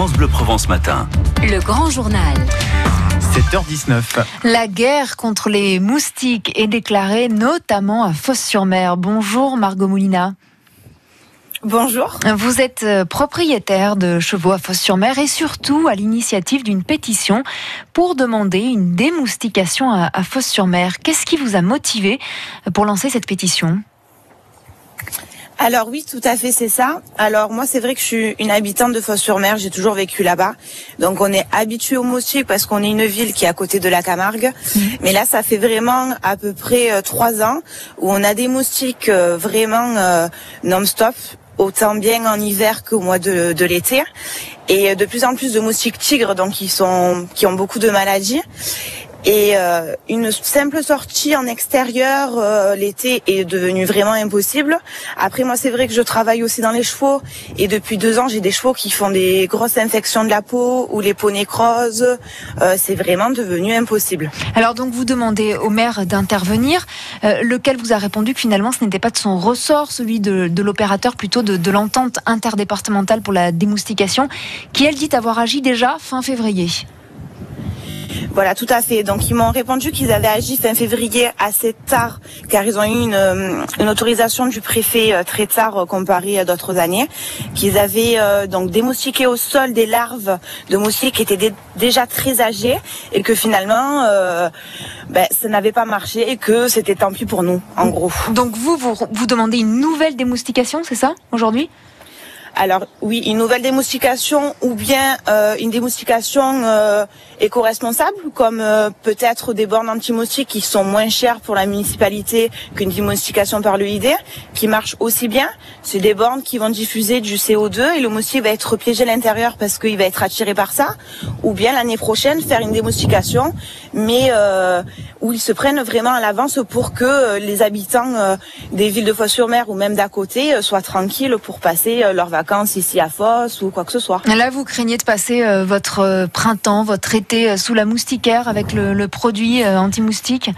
France Bleu Provence Matin. Le grand journal. 7h19. La guerre contre les moustiques est déclarée notamment à Fos-sur-Mer. Bonjour Margot Moulina. Bonjour. Vous êtes euh, propriétaire de chevaux à Fos-sur-Mer et surtout à l'initiative d'une pétition pour demander une démoustication à, à Fos-sur-Mer. Qu'est-ce qui vous a motivé pour lancer cette pétition? Alors oui, tout à fait, c'est ça. Alors moi, c'est vrai que je suis une habitante de Fos-sur-Mer, j'ai toujours vécu là-bas. Donc on est habitué aux moustiques parce qu'on est une ville qui est à côté de la Camargue. Mais là, ça fait vraiment à peu près euh, trois ans où on a des moustiques euh, vraiment euh, non-stop autant bien en hiver qu'au mois de, de l'été. Et de plus en plus de moustiques tigres, donc qui sont qui ont beaucoup de maladies. Et euh, une simple sortie en extérieur euh, l'été est devenue vraiment impossible. Après moi c'est vrai que je travaille aussi dans les chevaux et depuis deux ans j'ai des chevaux qui font des grosses infections de la peau ou les peaux nécroses. Euh, c'est vraiment devenu impossible. Alors donc vous demandez au maire d'intervenir, euh, lequel vous a répondu que finalement ce n'était pas de son ressort, celui de, de l'opérateur plutôt de, de l'entente interdépartementale pour la démoustication, qui elle dit avoir agi déjà fin février. Voilà, tout à fait. Donc ils m'ont répondu qu'ils avaient agi fin février assez tard, car ils ont eu une, euh, autorisation du préfet euh, très tard euh, comparé à d'autres années, qu'ils avaient donc démoustiqué au sol des larves de moustiques qui étaient dé- déjà très âgées et que finalement ben, ça n'avait pas marché et que c'était tant pis pour nous, en gros. Donc vous, vous, vous demandez une nouvelle démoustication, c'est ça, aujourd'hui? Alors oui, une nouvelle démoustication ou bien euh, une démoustication euh, éco-responsable, comme euh, peut-être des bornes anti-moustiques qui sont moins chères pour la municipalité qu'une démoustication par l'UID, qui marchent aussi bien. C'est des bornes qui vont diffuser du CO2 et le moustique va être piégé à l'intérieur parce qu'il va être attiré par ça. Ou bien l'année prochaine faire une démoustication, mais où ils se prennent vraiment à l'avance pour que les habitants des villes de Fos-sur-Mer ou même d'à côté soient tranquilles pour passer leurs vacances ici à Fos ou quoi que ce soit. Là, vous craignez de passer euh, votre euh, printemps, votre été euh, sous la moustiquaire avec le, le produit anti-moustique?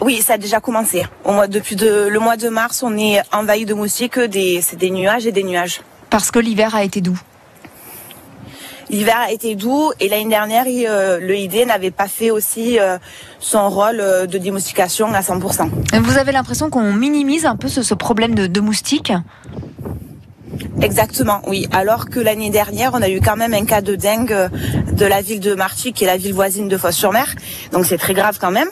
Oui, ça a déjà commencé. Au mois, depuis de- le mois de mars, on est envahi de moustiques, des, c'est des nuages et des nuages. parce que l'hiver a été doux. L'hiver a été doux et l'année dernière, il, euh, le ID n'avait pas fait aussi euh, son rôle de démoustication à 100%. Vous avez l'impression qu'on minimise un peu ce, ce problème de, de moustiques? Exactement, oui. Alors que l'année dernière, on a eu quand même un cas de dengue euh, de la ville de Marty, qui est la ville voisine de Fos-sur-Mer. Donc c'est très grave quand même.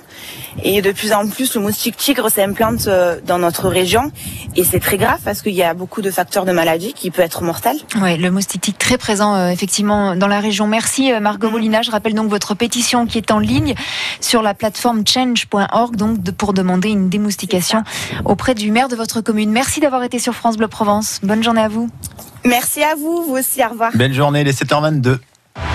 Et de plus en plus, le moustique tigre s'implante euh, dans notre région. Et c'est très grave parce qu'il y a beaucoup de facteurs de maladie qui peuvent être mortels. Oui, le moustique très présent euh, effectivement dans la région. Merci euh, Margot Molina. Je rappelle donc votre pétition qui est en ligne sur la plateforme change.org donc de- pour demander une démoustication auprès du maire de votre commune. Merci d'avoir été sur France Bleu Provence. Bonne journée à vous. Merci à vous, vous aussi, au revoir. Belle journée, les 7h22.